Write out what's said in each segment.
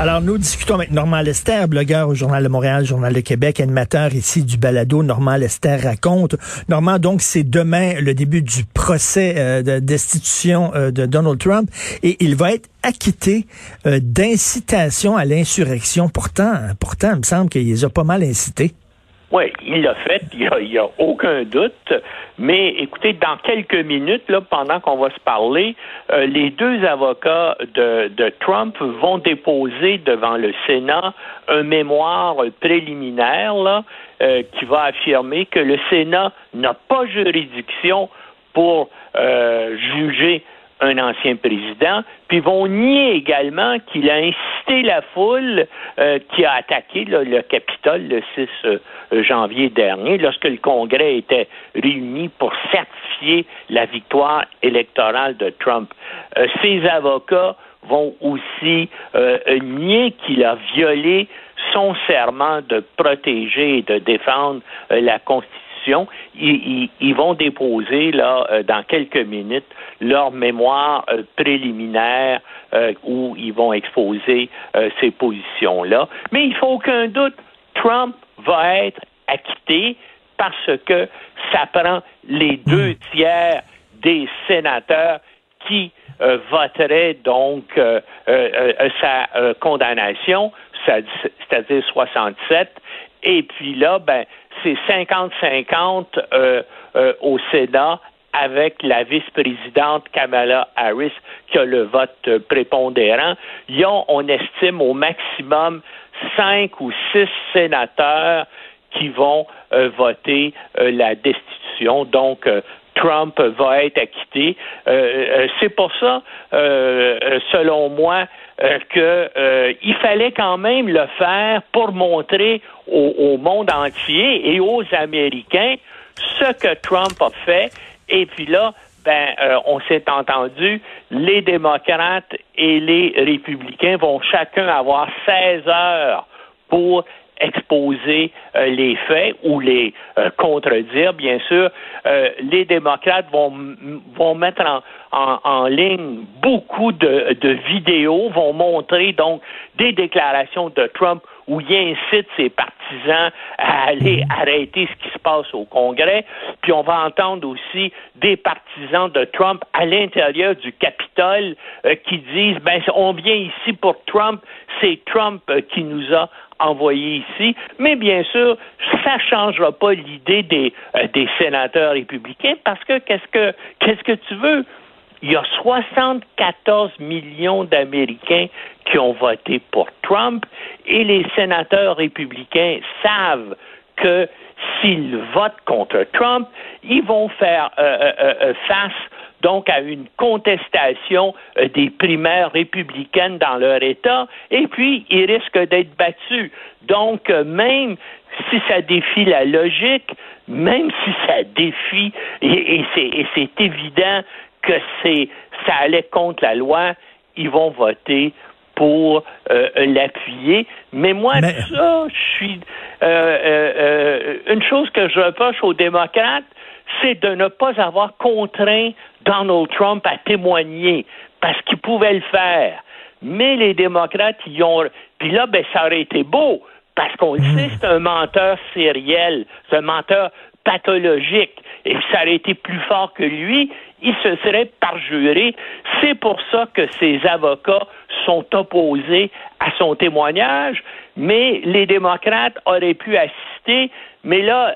Alors, nous discutons avec Normand Lester, blogueur au Journal de Montréal, Journal de Québec, animateur ici du balado Normand Lester raconte. Normand, donc, c'est demain le début du procès euh, de destitution euh, de Donald Trump et il va être acquitté euh, d'incitation à l'insurrection. Pourtant, pourtant, il me semble qu'il les a pas mal incités. Oui, il l'a fait, il n'y a, aucun doute. Mais écoutez, dans quelques minutes, là, pendant qu'on va se parler, euh, les deux avocats de, Trump vont déposer devant le Sénat un mémoire préliminaire là, euh, qui va affirmer que le Sénat n'a pas juridiction pour euh, juger un ancien président, puis vont nier également qu'il a incité la foule euh, qui a attaqué le Capitole le 6 euh, janvier dernier, lorsque le Congrès était réuni pour certifier la victoire électorale de Trump. Euh, ces avocats vont aussi nier qu'il a violé son serment de protéger et de défendre la Constitution ils, vont déposer là euh, dans quelques minutes leur mémoire euh, préliminaire euh, où ils vont exposer ces positions-là. Mais il faut aucun doute, Trump va être acquitté parce que ça prend les deux tiers des sénateurs qui voteraient donc sa condamnation, c'est-à-dire 67. Et puis là, ben, c'est 50-50 euh, euh, au Sénat avec la vice-présidente Kamala Harris qui a le vote prépondérant. Ils ont, on estime, au maximum cinq ou six sénateurs qui vont euh, voter la destitution. Donc, Trump va être acquitté. c'est pour ça, selon moi, euh, qu'il euh, fallait quand même le faire pour montrer au, monde entier et aux Américains ce que Trump a fait. Et puis là, ben, euh, on s'est entendu, les démocrates et les républicains vont chacun avoir 16 heures pour exposer euh, les faits ou les euh, contredire, bien sûr. Euh, les démocrates vont, vont mettre en, en, ligne beaucoup de, de, vidéos, vont montrer donc des déclarations de Trump où il incite ses partisans à aller arrêter ce qui se passe au Congrès. Puis on va entendre aussi des partisans de Trump à l'intérieur du Capitole qui disent ben on vient ici pour Trump, c'est Trump qui nous a envoyé ici. Mais bien sûr, ça ne changera pas l'idée des, euh, des sénateurs républicains parce que qu'est-ce que qu'est-ce que tu veux? Il y a 74 millions d'Américains qui ont voté pour Trump et les sénateurs républicains savent que s'ils votent contre Trump, ils vont faire euh, euh, face donc à une contestation euh, des primaires républicaines dans leur État, et puis ils risquent d'être battus. Donc, euh, même si ça défie la logique, même si ça défie, et, c'est évident que c'est ça allait contre la loi, ils vont voter pour euh, l'appuyer. Mais moi, ça, je suis une chose que je reproche aux démocrates, c'est de ne pas avoir contraint Donald Trump à témoigner parce qu'il pouvait le faire. Mais les démocrates y ont. Puis là, ben, ça aurait été beau, parce qu'on le sait, c'est un menteur sériel, c'est un menteur pathologique. Et ça aurait été plus fort que lui, il se serait parjuré. C'est pour ça que ses avocats sont opposés à son témoignage, mais les démocrates auraient pu assister mais là,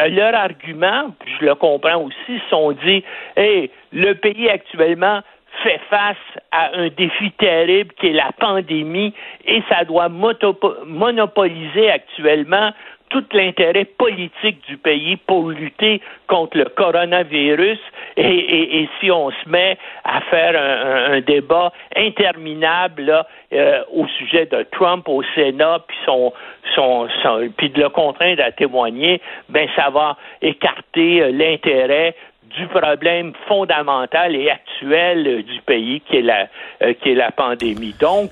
euh, leur argument, je le comprends aussi, sont dit, hey, le pays actuellement fait face à un défi terrible qui est la pandémie et ça doit monopoliser actuellement tout l'intérêt politique du pays pour lutter contre le coronavirus. Et, si on se met à faire un, débat interminable euh, au sujet de Trump au Sénat, puis son, son, puis de le contraindre à témoigner, ben ça va écarter euh, l'intérêt du problème fondamental et actuel euh, du pays qui est la qui est la pandémie. Donc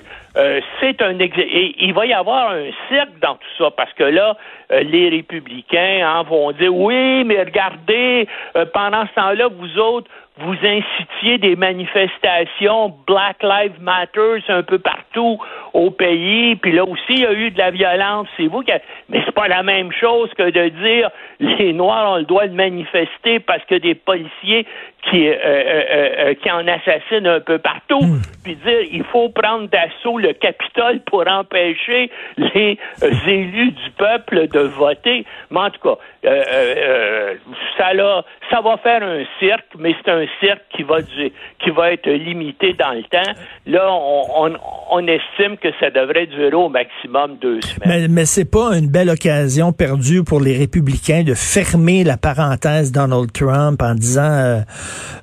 c'est un et il va y avoir un cirque dans tout ça parce que là euh, les républicains hein, vont dire oui, mais regardez, euh, pendant ce temps-là, vous autres, vous incitiez des manifestations Black Lives Matter un peu partout au pays, puis là aussi il y a eu de la violence, c'est vous qui mais c'est pas la même chose que de dire les noirs ont le droit de manifester parce que des policiers qui euh, euh, qui en assassinent un peu partout, hmm. puis dire il faut prendre d'assaut le Capitole pour empêcher les élus du peuple de voter. Mais en tout cas, ça là, ça va faire un cirque, mais c'est un cirque qui va, qui va être limité dans le temps. Là, on, estime que ça devrait durer au maximum deux semaines. Mais, mais c'est pas une belle occasion perdue pour les républicains de fermer la parenthèse Donald Trump en disant euh,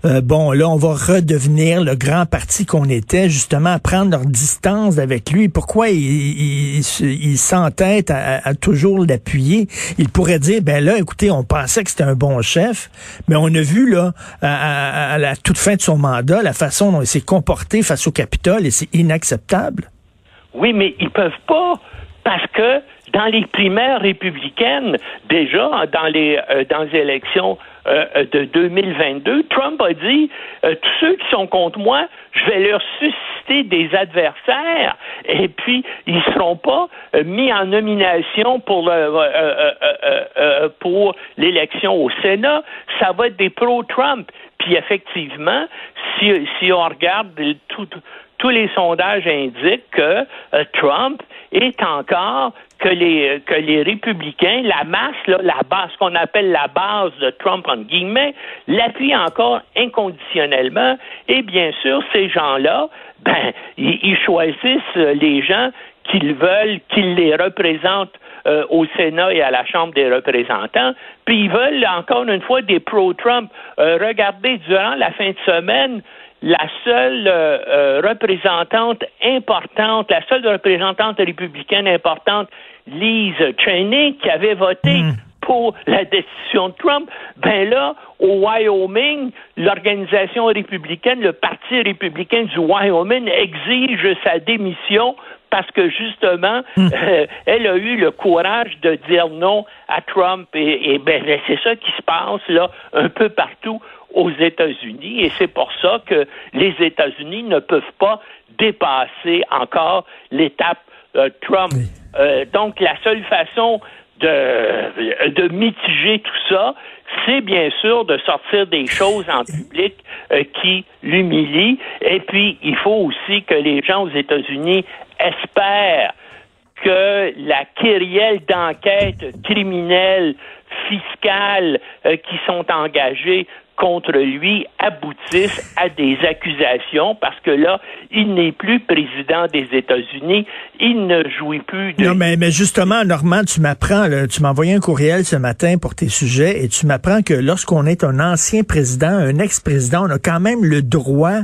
euh, bon là on va redevenir le grand parti qu'on était justement à prendre leur distance avec lui. Pourquoi il, il, s'entête à, à, toujours l'appuyer? Il pourrait dire ben là écoutez on pensait que c'était un bon chef, mais on a vu là à la toute fin de son mandat, la façon dont il s'est comporté face au Capitole, et c'est inacceptable. Oui, mais ils peuvent pas, parce que dans les primaires républicaines, déjà dans les, euh, dans les élections euh, euh, de 2022, Trump a dit tous ceux qui sont contre moi, je vais leur susciter des adversaires et puis ils seront pas mis en nomination pour pour l'élection au Sénat. Ça va être des pro-Trump. Puis effectivement, si, si on regarde tous les sondages indiquent que euh, Trump est encore que les que les républicains, la masse, la base, ce qu'on appelle la base de Trump en guillemets, l'appuie encore inconditionnellement. Et bien sûr, ces gens-là, ben, ils choisissent les gens qu'ils veulent, qu'ils les représentent euh, au Sénat et à la Chambre des représentants. Puis ils veulent encore une fois des pro-Trump. Euh, regardez, durant la fin de semaine, la seule euh, représentante importante, la seule représentante républicaine importante, Lise Cheney, qui avait voté hmm. pour la décision de Trump, ben là, au Wyoming, l'organisation républicaine, le Parti républicain du Wyoming exige sa démission parce que justement, hmm. euh, elle a eu le courage de dire non à Trump et, ben, ben, c'est ça qui se passe là un peu partout aux États-Unis et c'est pour ça que les États-Unis ne peuvent pas dépasser encore l'étape euh, Trump. Euh, donc la seule façon de, de mitiger tout ça, c'est bien sûr de sortir des choses en public qui l'humilient. Et puis, il faut aussi que les gens aux États-Unis espère que la kyrielle d'enquête criminelle, fiscale euh, qui sont engagées contre lui aboutissent à des accusations parce que là, il n'est plus président des États-Unis, il ne jouit plus de... Non, mais, mais justement, Normand, tu m'apprends, tu m'as envoyé un courriel ce matin pour tes sujets et tu m'apprends que lorsqu'on est un ancien président, un ex-président, on a quand même le droit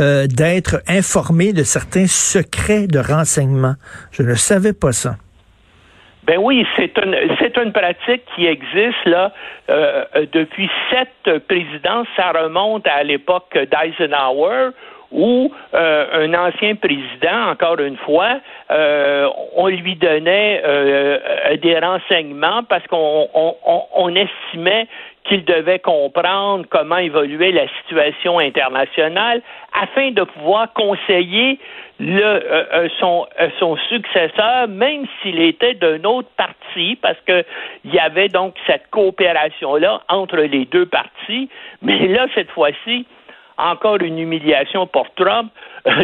euh, d'être informé de certains secrets de renseignement. Je ne savais pas ça. Ben oui, c'est une c'est une pratique qui existe là euh, depuis sept présidents. Ça remonte à l'époque d'Eisenhower où euh, un ancien président, encore une fois, euh, on lui donnait des renseignements parce qu'on on, on estimait qu'il devait comprendre comment évoluer la situation internationale afin de pouvoir conseiller le, euh, euh, son, euh, son successeur, même s'il était d'un autre parti, parce que il y avait donc cette coopération-là entre les deux partis. Mais là, cette fois-ci, encore une humiliation pour Trump.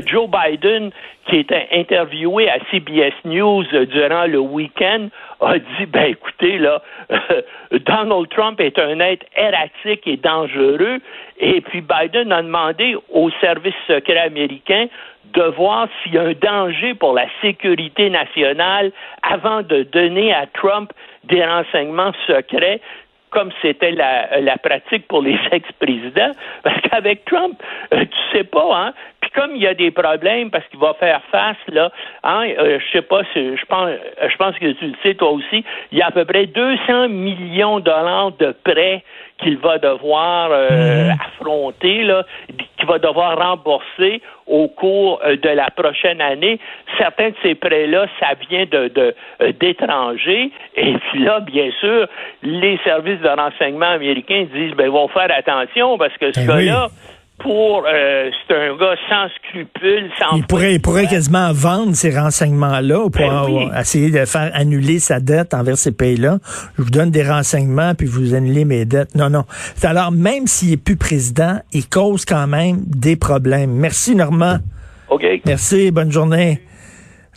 Joe Biden, qui était interviewé à CBS News durant le week-end, a dit, ben écoutez, là, Donald Trump est un être erratique et dangereux. Et puis Biden a demandé au service secret américain de voir s'il y a un danger pour la sécurité nationale avant de donner à Trump des renseignements secrets comme c'était la, la, pratique pour les ex-présidents, parce qu'avec Trump, euh, tu sais pas, hein, puis comme il y a des problèmes parce qu'il va faire face là, hein, euh, je sais pas, je pense, je pense que tu le sais toi aussi, il y a à peu près 200 millions de dollars de prêts qu'il va devoir euh, mhm. affronter, là, qu'il va devoir rembourser au cours euh, de la prochaine année. Certains de ces prêts-là, ça vient de, euh, d'étrangers. Et puis là, bien sûr, les services de renseignement américains disent, ben, vont faire attention parce que ce ben gars-là, pour euh, c'est un gars sans scrupules, sans il pourrait, il pourrait quasiment vendre ces renseignements-là pour ben essayer de faire annuler sa dette envers ces pays-là. Je vous donne des renseignements puis vous annulez mes dettes. Non, non. Alors même s'il est plus président, il cause quand même des problèmes. Merci Normand. OK. Merci, bonne journée.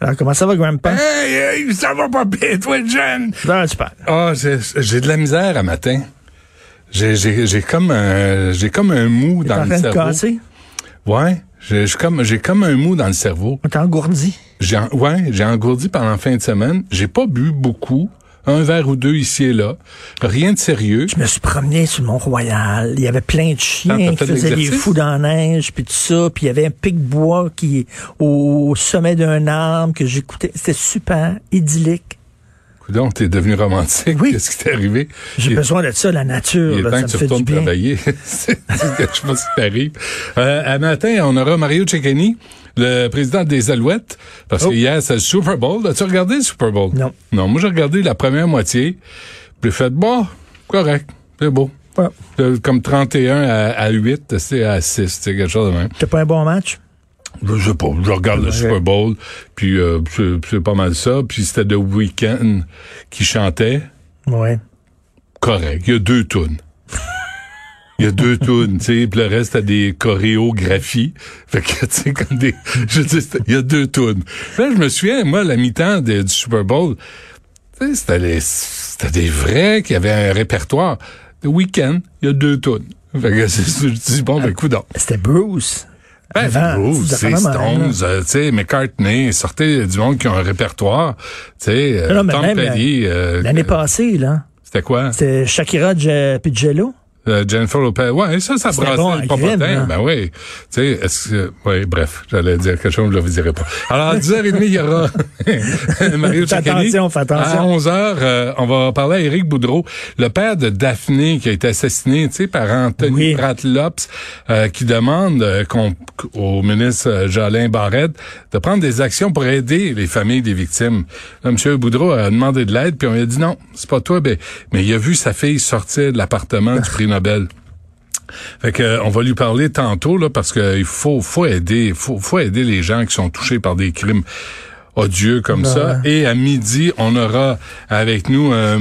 Alors, comment ça va, Grandpa? Hey, hey ça va pas bien, toi, John? Non, super. Ah, j'ai de la misère à matin. J'ai comme un j'ai comme un mou dans le cerveau. Casser? Ouais, j'ai comme j'ai comme un mou dans le cerveau. T'es engourdi. J'ai ouais, j'ai engourdi pendant la fin de semaine. J'ai pas bu beaucoup. Un verre ou deux ici et là. Rien de sérieux. Je me suis promené sur le Mont-Royal. Il y avait plein de chiens qui faisaient des fous dans la neige, puis tout ça. Puis il y avait un pic bois qui au sommet d'un arbre que j'écoutais. C'était super idyllique. Donc, t'es devenu romantique. Oui. Qu'est-ce qui t'est arrivé? J'ai besoin de ça, la nature. Il est temps que tu retournes travailler. c'est pas ce qui t'arrive. Euh, à matin, on aura Mario Cecchini, le président des Alouettes, parce oh. que hier, c'est le Super Bowl. As-tu regardé le Super Bowl? Non. Non, moi, j'ai regardé la première moitié. Puis fait, bon, correct, c'est beau. Ouais. Comme 31 à, à 8, c'est à 6, c'est quelque chose de même. C'était pas un bon match? Je sais pas, je regarde le Super Bowl, puis euh, c'est pas mal ça. Puis c'était The Weeknd qui chantait. Ouais. Correct. Il y a deux tunes. Il y a deux tunes, tu sais, puis le reste a des chorégraphies. Fait que, tu sais, comme des... Je dis, il y a deux tunes. Là, je me souviens, moi, la mi-temps du Super Bowl, tu sais, c'était c'était des vrais qui avaient un répertoire. The Weeknd, il y a deux tunes. Fait que, je dis, bon, ben, coup C'était Bruce. Ben, Bruce, c'est Stones, euh, tu sais, McCartney, sortez du monde qui ont un répertoire, tu sais, euh, Tom Petty. Euh, L'année passée, là. C'était quoi? C'était Shakira Pigello. Euh, Jennifer Lopez. Ouais, ça, ça brassait bon, popotin. Hein. Ben oui. Tu sais, est-ce que, ouais, bref, j'allais dire quelque chose, je ne le dirai pas. Alors, à 10h30, il y aura Mario Cecchini. attention, fais attention. À 11h, euh, on va parler à Éric Boudreau, le père de Daphné qui a été assassiné, tu sais, par Anthony Pratlops, euh, qui demande au ministre Jolin Barrette de prendre des actions pour aider les familles des victimes. Là, M. Boudreau a demandé de l'aide, puis on lui a dit non, c'est pas toi, ben, mais il a vu sa fille sortir de l'appartement du prix Fait que, on va lui parler tantôt là parce qu'il faut faut faut faut aider les gens qui sont touchés par des crimes odieux comme ça. Et à midi, on aura avec nous euh,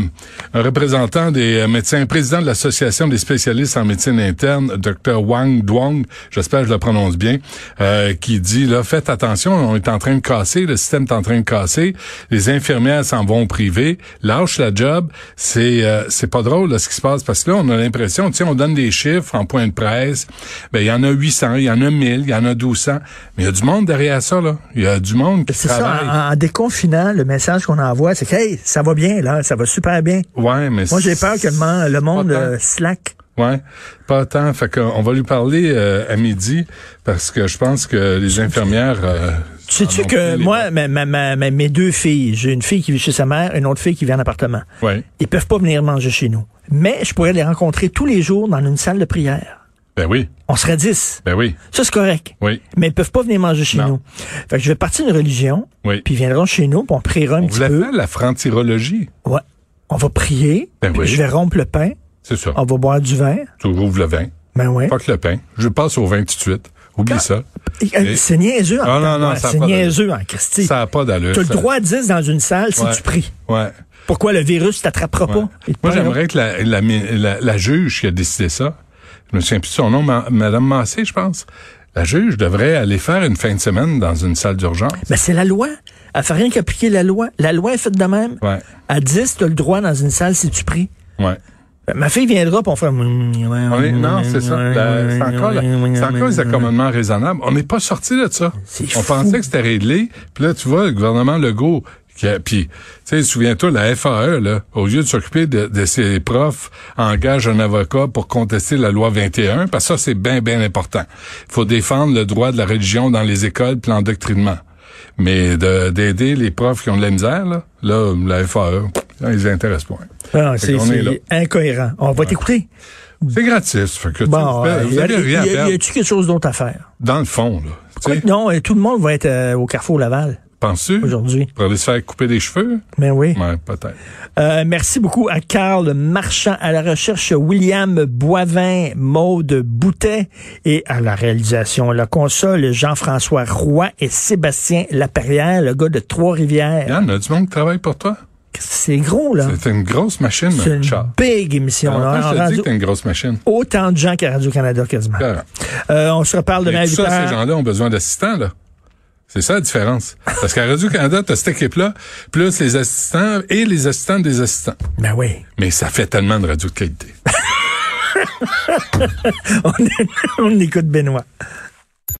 un représentant des euh, médecins, président de l'association des spécialistes en médecine interne, Dr Wang Duong, j'espère que je le prononce bien, euh, qui dit là faites attention, on est en train de casser, le système est en train de casser, les infirmières s'en vont privé, lâche la job, c'est c'est pas drôle là, ce qui se passe parce que là on a l'impression, tu sais, on donne des chiffres en point de presse, ben il y en a 800, il y en a 1000, il y en a 1200, mais il y a du monde derrière ça là, il y a du monde qui travaille en, déconfinant, le message qu'on envoie, c'est que hey, ça va bien, là, ça va super bien. Ouais, mais Moi, j'ai peur que le, monde euh, slack. Ouais, pas tant. Fait qu'on va lui parler euh, à midi parce que je pense que les infirmières. Euh, Sais-tu que moi, mes deux filles, j'ai une fille qui vit chez sa mère, une autre fille qui vit en appartement. Ouais. Ils peuvent pas venir manger chez nous. Mais je pourrais les rencontrer tous les jours dans une salle de prière. Ben oui. On serait dix. Ben oui. Ça, c'est correct. Oui. Mais ils peuvent pas venir manger chez nous. Fait que je vais partir d'une religion. Oui. Puis ils viendront chez nous, puis on priera un petit peu. On la frantirologie. Ouais. On va prier. Ben oui. Je vais rompre le pain. C'est ça. On va boire du vin. Tu rouvres le vin. Ben oui. Pas que le pain. Je passe au vin tout de suite. Oublie ça. Euh, c'est niaiseux. Ah, non, non, c'est niaiseux en Christie. Ça n'a pas d'allure. Tu as le droit à 10 dans une salle si tu pries. Ouais. Pourquoi le virus t'attrapera pas? Moi, j'aimerais que la, la, la, la, juge qui a décidé ça, je me souviens plus de son nom, Madame Massé, je pense. La juge devrait aller faire une fin de semaine dans une salle d'urgence. Mais c'est la loi. Elle fait rien qu'appliquer la loi. La loi est faite de même. Ouais. À 10, tu as le droit dans une salle si tu pries. Ouais. Ma fille viendra pour on fait. non, c'est ça. C'est encore, encore les accommodements raisonnables. On n'est pas sorti de ça. On pensait que c'était réglé. Puis là, tu vois, le gouvernement Legault, puis, tu sais, souviens-toi, la FAE, là, au lieu de s'occuper de, de, ses profs, engage un avocat pour contester la loi 21, parce que ça, c'est bien, bien important. Il faut défendre le droit de la religion dans les écoles puis l'endoctrinement. Mais d'aider les profs qui ont de la misère, là, là la FAE, ils les intéressent pas. Ah, c'est incohérent. On va t'écouter. C'est gratis. Fait que bon, tu, y, rien y, a, tu quelque chose d'autre à faire? Dans le fond, là. non, tout le monde va être euh, au Carrefour Laval. Penses-tu? Aujourd'hui. Pour aller se faire couper des cheveux? Mais ben oui. Ouais, peut-être. Euh, merci beaucoup à Carl Marchand, à la recherche William Boivin, Maude Boutet et à la réalisation, la console Jean-François Roy et Sébastien Laperrière, le gars de Trois-Rivières. Yann, a du monde qui travaille pour toi? C'est gros, là. C'est une grosse machine, C'est une big émission. là. je te dis que t'es une grosse machine. Autant de gens qu'à Radio-Canada, quasiment. Euh, on se reparle demain à 8 ça, ces gens-là ont besoin d'assistants, là. C'est ça la différence. Parce qu'à Radio-Canada, t'as cette équipe-là, plus les assistants et les assistants des assistants. Ben oui. Mais ça fait tellement de radio de qualité. on, on écoute Benoît.